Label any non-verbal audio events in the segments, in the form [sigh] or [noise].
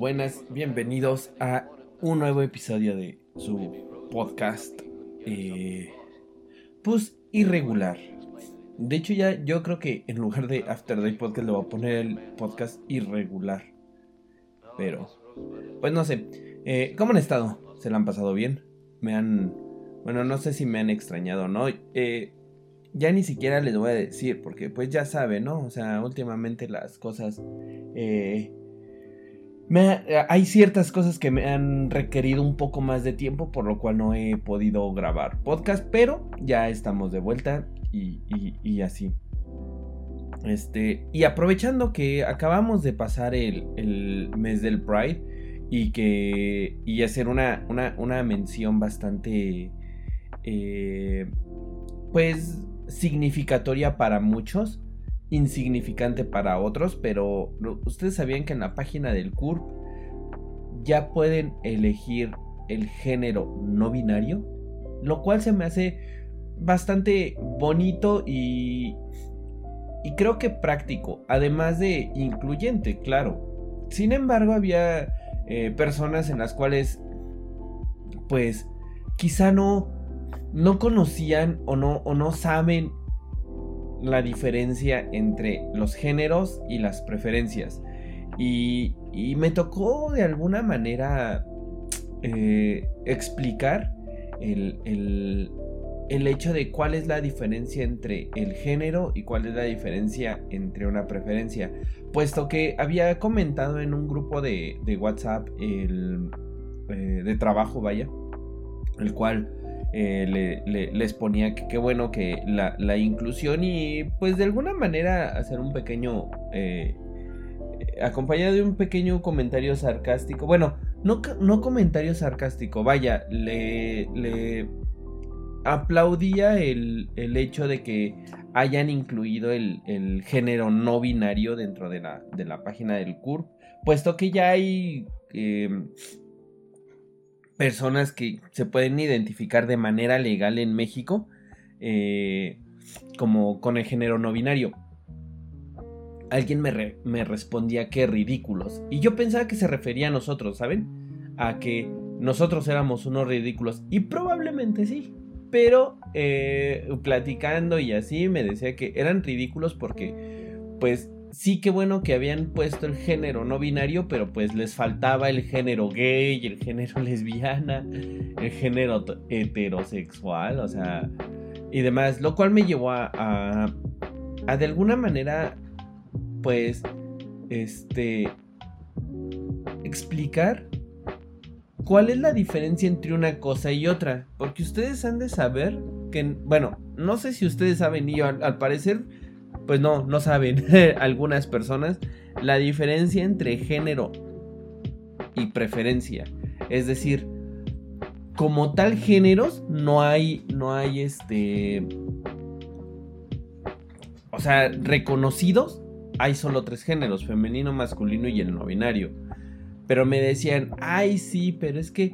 Buenas, bienvenidos a un nuevo episodio de su podcast. eh, pues irregular. De hecho, ya yo creo que en lugar de After Day Podcast le voy a poner el podcast irregular. Pero, pues no sé. Eh, ¿Cómo han estado? ¿Se la han pasado bien? Me han. Bueno, no sé si me han extrañado o no. Eh, ya ni siquiera les voy a decir, porque pues ya saben, ¿no? O sea, últimamente las cosas. eh, me ha- hay ciertas cosas que me han requerido un poco más de tiempo, por lo cual no he podido grabar podcast, pero ya estamos de vuelta y, así. Este, y aprovechando que acabamos de pasar el, el mes del Pride y que y hacer una, una, una mención bastante, eh, pues, significatoria para muchos insignificante para otros, pero ustedes sabían que en la página del CURP ya pueden elegir el género no binario, lo cual se me hace bastante bonito y y creo que práctico, además de incluyente, claro. Sin embargo, había eh, personas en las cuales, pues, quizá no, no conocían o no, o no saben la diferencia entre los géneros y las preferencias. Y, y me tocó de alguna manera eh, explicar el, el- el hecho de cuál es la diferencia entre el género y cuál es la diferencia entre una preferencia. Puesto que había comentado en un grupo de, de WhatsApp el, eh, de trabajo, vaya, el cual eh, le- le- les ponía que qué bueno que la, inclusión y pues de alguna manera hacer un pequeño eh, acompañado de un pequeño comentario sarcástico. Bueno no, no comentario sarcástico vaya le, le aplaudía el, el hecho de que hayan incluido el, el género no binario dentro de la, de la página del CURP puesto que ya hay em, personas que se pueden identificar de manera legal en México eh, como con el género no binario. Alguien me, me respondía que ridículos. Y yo pensaba que se refería a nosotros, ¿saben? A que nosotros éramos unos ridículos. Y probablemente sí. Pero eh, platicando y así me decía que eran ridículos porque pues sí que bueno que habían puesto el género no binario, pero pues les faltaba el género gay, el género [laughs] lesbiana, el género heterosexual, o sea, y demás, lo cual me llevó a, a, de alguna manera, pues, este, explicar cuál es la diferencia entre una cosa y otra, porque ustedes han de saber que, bueno, no sé si ustedes saben, y yo, al parecer pues no, no saben [laughs] algunas personas la diferencia entre género y preferencia. Es decir, como tal géneros no hay, no hay este, o sea, reconocidos hay solo tres géneros, femenino, masculino y el no binario. Pero me decían, ay sí, pero es que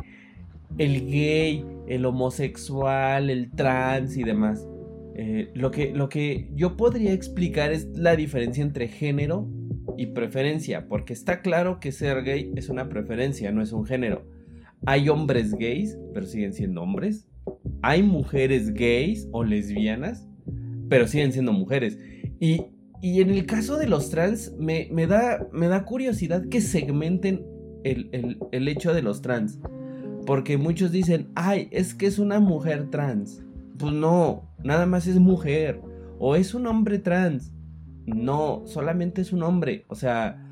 el gay, el homosexual, el trans y demás. Eh, lo, que, lo que yo podría explicar es la diferencia entre género y preferencia, porque está claro que ser gay es una preferencia, no es un género. Hay hombres gays, pero siguen siendo hombres. Hay mujeres gays o lesbianas, pero siguen siendo mujeres. Y, y en el caso de los trans, me, me da, me da curiosidad que segmenten el, el, el hecho de los trans. Porque muchos dicen, ay, es que es una mujer trans. Pues no, nada más es mujer. O es un hombre trans. No, solamente es un hombre. O sea,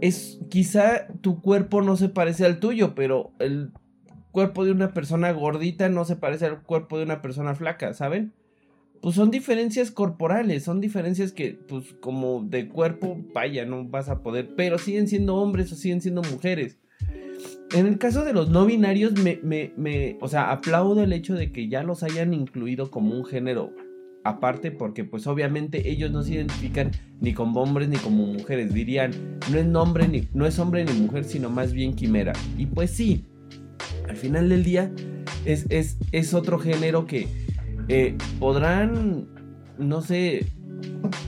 es quizá tu cuerpo no se parece al tuyo, pero el cuerpo de una persona gordita no se parece al cuerpo de una persona flaca, ¿saben? pues son diferencias corporales, son diferencias que, pues como de cuerpo, vaya, no vas a poder, pero siguen siendo hombres o siguen siendo mujeres. En el caso de los no binarios, me, o sea, aplaudo el hecho de que ya los hayan incluido como un género aparte, porque pues obviamente ellos no se identifican ni como hombres ni como mujeres, dirían, no es, nombre ni, no es hombre ni mujer, sino más bien quimera. Y pues sí, al final del día es, es, es otro género que eh, podrán, no sé,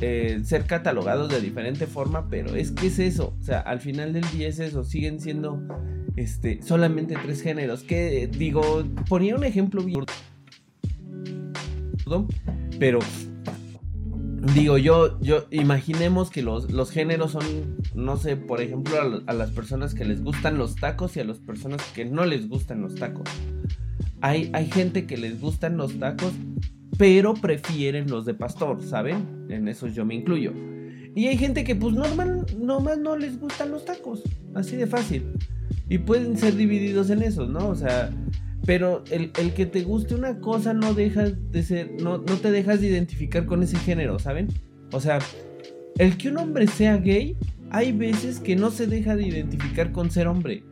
eh, ser catalogados de diferente forma, pero es que es eso, o sea, al final del día es eso, siguen siendo este, solamente tres géneros, que digo, ponía un ejemplo bien, pero digo yo, yo imaginemos que los, los géneros son, no sé, por ejemplo, a, las personas que les gustan los tacos y a las personas que no les gustan los tacos. Hay, hay gente que les gustan los tacos, pero prefieren los de pastor, ¿saben? En eso yo me incluyo. Y hay gente que pues normal, nomás no les gustan los tacos, así de fácil. Y pueden ser divididos en esos, ¿no? O sea, pero el, el, que te guste una cosa no deja de ser, no, no te dejas de identificar con ese género, ¿saben? O sea, el que un hombre sea gay, hay veces que no se deja de identificar con ser hombre.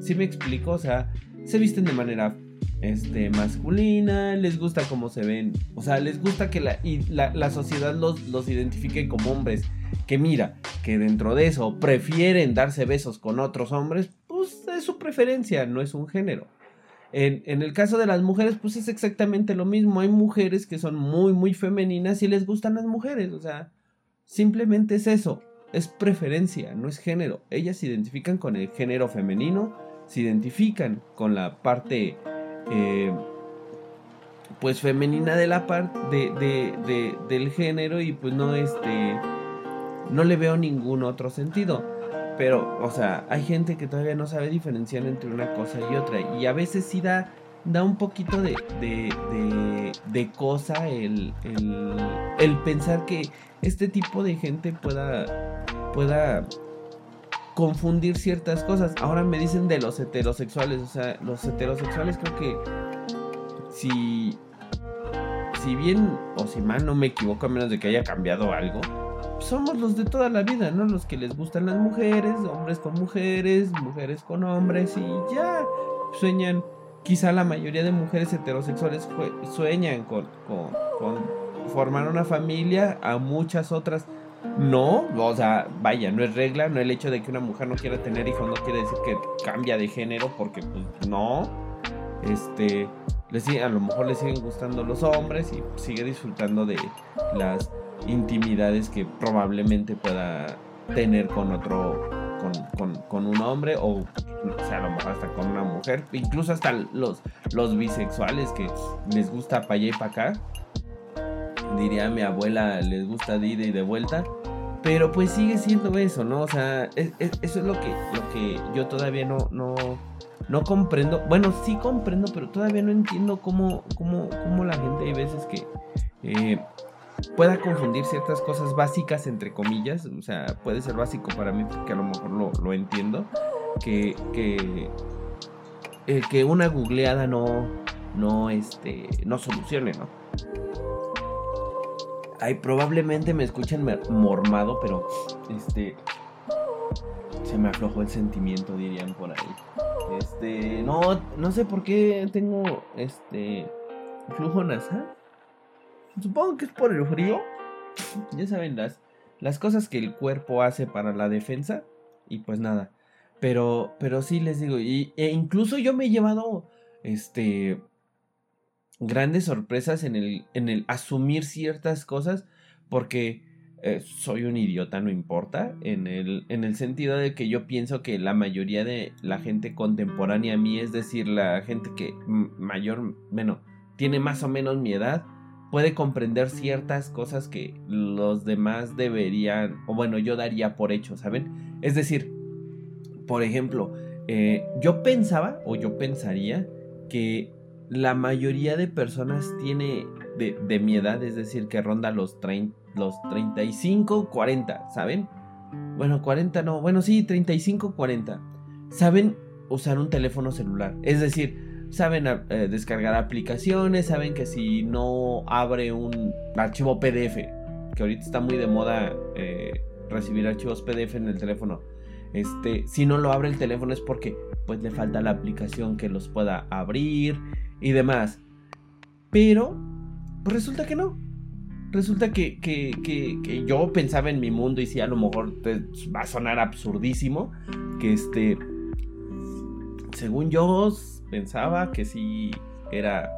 ¿Sí me explico? O sea, se visten de manera este, masculina, les gusta cómo se ven, o sea, les gusta que la, y la, sociedad los, los, identifique como hombres. Que mira, que dentro de eso prefieren darse besos con otros hombres, pues es su preferencia, no es un género. En, en, el caso de las mujeres, pues es exactamente lo mismo. Hay mujeres que son muy, muy femeninas y les gustan las mujeres, o sea, simplemente es eso, es preferencia, no es género. Ellas se identifican con el género femenino se identifican con la parte eh, pues femenina de la parte de, del género y pues no este no le veo ningún otro sentido pero o sea hay gente que todavía no sabe diferenciar entre una cosa y otra y a veces sí da da un poquito de, de, de cosa el, el, el, pensar que este tipo de gente pueda, pueda confundir ciertas cosas. Ahora me dicen de los heterosexuales, o sea, los heterosexuales creo que si si bien o si mal no me equivoco a menos de que haya cambiado algo, somos los de toda la vida, ¿no? Los que les gustan las mujeres, hombres con mujeres, mujeres con hombres y ya sueñan. Quizá la mayoría de mujeres heterosexuales sueñan con, con, con formar una familia, a muchas otras no, o sea, vaya, no es regla, no el hecho de que una mujer no quiera tener hijos no quiere decir que cambia de género, porque pues no. Este, a lo mejor le siguen gustando los hombres y sigue disfrutando de las intimidades que probablemente pueda tener con otro, con, un hombre o, o sea, a lo mejor hasta con una mujer, incluso hasta los, los bisexuales que les gusta para allá y para acá diría mi abuela, les gusta de y de vuelta. Pero pues sigue siendo eso, ¿no? O sea, eso es lo que, lo que yo todavía no, no, no comprendo. Bueno, sí comprendo, pero todavía no entiendo cómo, cómo, cómo la gente hay veces que eh, pueda confundir ciertas cosas básicas, entre comillas. O sea, puede ser básico para mí porque a lo mejor lo, lo entiendo. Que, que, eh, que una googleada no, no, este, no solucione, ¿no? Ay, probablemente me escuchen mormado, pero este. Se me aflojó el sentimiento, dirían por ahí. Este. No, no sé por qué tengo este. Flujo nasal. Supongo que es por el frío. Ya saben, las, las cosas que el cuerpo hace para la defensa. Y pues nada. Pero, pero sí les digo. Y, e incluso yo me he llevado. Este grandes sorpresas en el, en el asumir ciertas cosas porque eh, soy un idiota, no importa, en el, en el sentido de que yo pienso que la mayoría de la gente contemporánea a mí, es decir, la gente que mayor, bueno, tiene más o menos mi edad, puede comprender ciertas cosas que los demás deberían, o bueno, yo daría por hecho, ¿saben? Es decir, por ejemplo, eh, yo pensaba o yo pensaría que la mayoría de personas tiene de, mi edad, es decir, que ronda los, los 35, 40, ¿saben? Bueno, 40 no, bueno, sí, 35, 40. Saben usar un teléfono celular. Es decir, saben eh, descargar aplicaciones, saben que si no abre un archivo PDF, que ahorita está muy de moda eh, recibir archivos PDF en el teléfono, este, si no lo abre el teléfono es porque pues le falta la aplicación que los pueda abrir y demás. Pero, pues resulta que no. Resulta que, que, que, yo pensaba en mi mundo y si a lo mejor te va a sonar absurdísimo, que este, según yo pensaba que sí era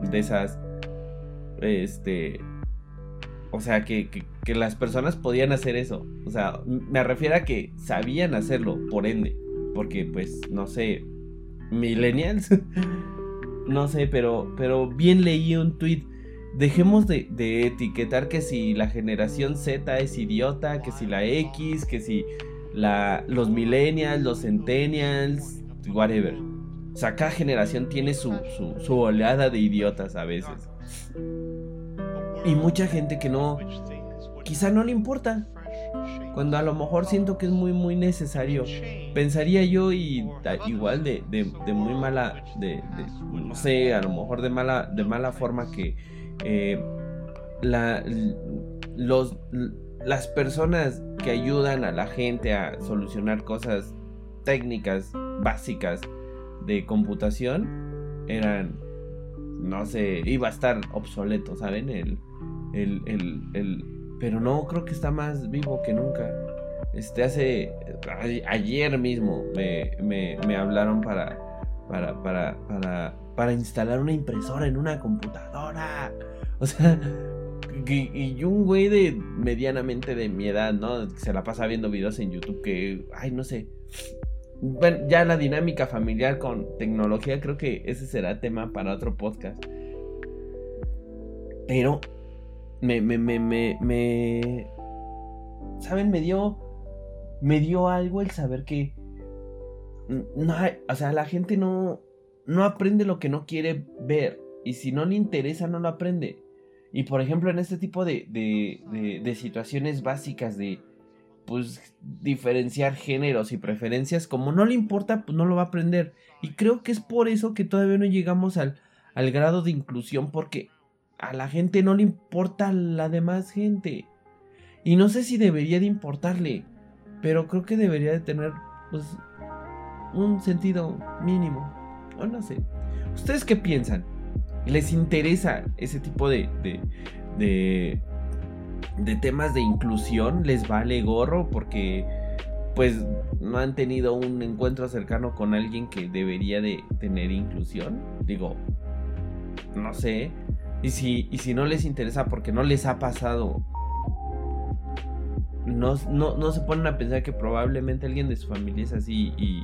de esas, este, o sea, que, que, las personas podían hacer eso. O sea, me refiero a que sabían hacerlo, por ende. Porque, pues, no sé, millennials. [laughs] no sé, pero, pero bien leí un tweet. Dejemos de, de, etiquetar que si la generación Z es idiota, que si la X, que si la, los millennials, los centennials, whatever. O sea, cada generación tiene su, su, oleada de idiotas a veces. Y mucha gente que no, quizá no le importa. Cuando a lo mejor siento que es muy, muy necesario. Pensaría yo y igual de, de, muy mala, de, no sé, a lo mejor de mala, de mala forma que eh, la, los, las personas que ayudan a la gente a solucionar cosas técnicas básicas de computación eran, no sé, iba a estar obsoleto, ¿saben? El, el, el, el, pero no, creo que está más vivo que nunca. Este, hace, ayer mismo me, me, me hablaron para, para, para, para, para instalar una impresora en una computadora. [laughs] O sea, y, y, un güey de medianamente de mi edad, ¿no? Se la pasa viendo videos en YouTube que, ay, no sé, bueno, ya la dinámica familiar con tecnología, creo que ese será tema para otro podcast. Pero me, me, me, me, ¿saben? Me dio, me dio algo el saber que, no, o sea, la gente no, no aprende lo que no quiere ver. Y si no le interesa, no lo aprende. Y por ejemplo, en este tipo de, de, de situaciones básicas de pues diferenciar géneros y preferencias, como no le importa, pues no lo va a aprender. Y creo que es por eso que todavía no llegamos al, al grado de inclusión, porque a la gente no le importa la demás gente. Y no sé si debería de importarle, pero creo que debería de tener pues un sentido mínimo. O no sé. ¿Ustedes qué piensan? ¿Les interesa ese tipo de, de, de de temas de inclusión les vale gorro porque pues no han tenido un encuentro cercano con alguien que debería de tener inclusión. Digo, no sé. Y si, y si no les interesa porque no les ha pasado, no, no, se ponen a pensar que probablemente alguien de su familia es así y,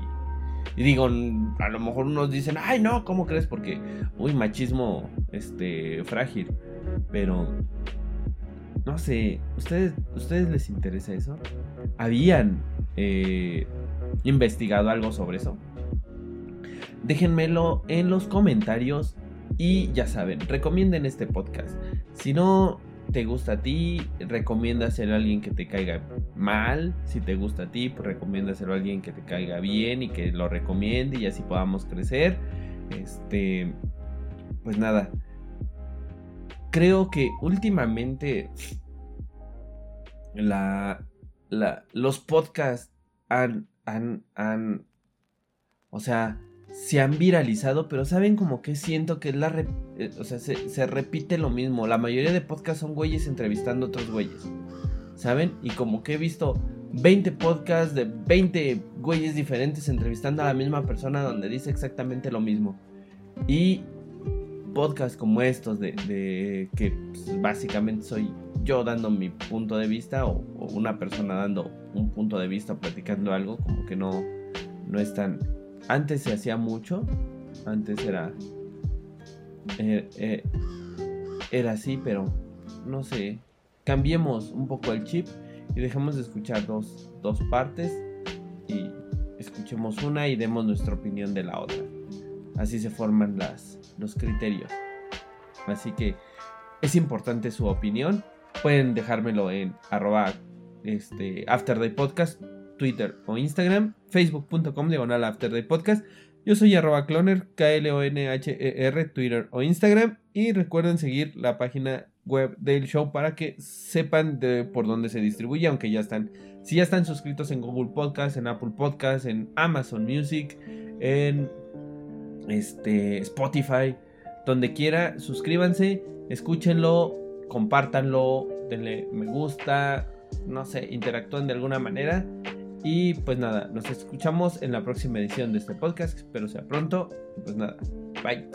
y digo, a lo mejor unos dicen, ay no, ¿cómo crees? Porque, uy, machismo, este, frágil. Pero no sé, ¿ustedes, ¿ustedes les interesa eso? ¿Habían eh, investigado algo sobre eso? Déjenmelo en los comentarios y ya saben, recomienden este podcast. Si no te gusta a ti, recomiéndaselo a alguien que te caiga mal. Si te gusta a ti, pues recomiéndaselo a alguien que te caiga bien y que lo recomiende y así podamos crecer. Este, pues nada, creo que últimamente los podcasts han, han, han, o sea, se han viralizado, pero saben como que siento que la, eh, o sea, se, se, repite lo mismo. La mayoría de podcasts son güeyes entrevistando a otros güeyes, ¿saben? Y como que he visto 20 podcasts de 20 güeyes diferentes entrevistando a la misma persona donde dice exactamente lo mismo. Y podcasts como estos de, que pues, básicamente soy yo dando mi punto de vista o, una persona dando un punto de vista platicando algo como que no no es tan antes se hacía mucho antes era eh, eh, era así pero no sé cambiemos un poco el chip y dejemos de escuchar dos, dos partes y escuchemos una y demos nuestra opinión de la otra así se forman los criterios. Así que es importante su opinión. Pueden dejármelo en arroba este, Afterday Podcast, Twitter o Instagram, facebook.com diagonal Afterday Podcast. Yo soy arroba cloner, K-L-O-N-H-E-R, Twitter o Instagram. Y recuerden seguir la página web del show para que sepan de por dónde se distribuye, aunque ya están, si ya están suscritos en Google Podcast, en Apple Podcast, en Amazon Music, en este, Spotify, donde quiera, suscríbanse, escúchenlo, compártanlo, denle me gusta, no sé, interactúen de alguna manera. Y pues nada, nos escuchamos en la próxima edición de este podcast. Espero sea pronto. Pues nada, bye.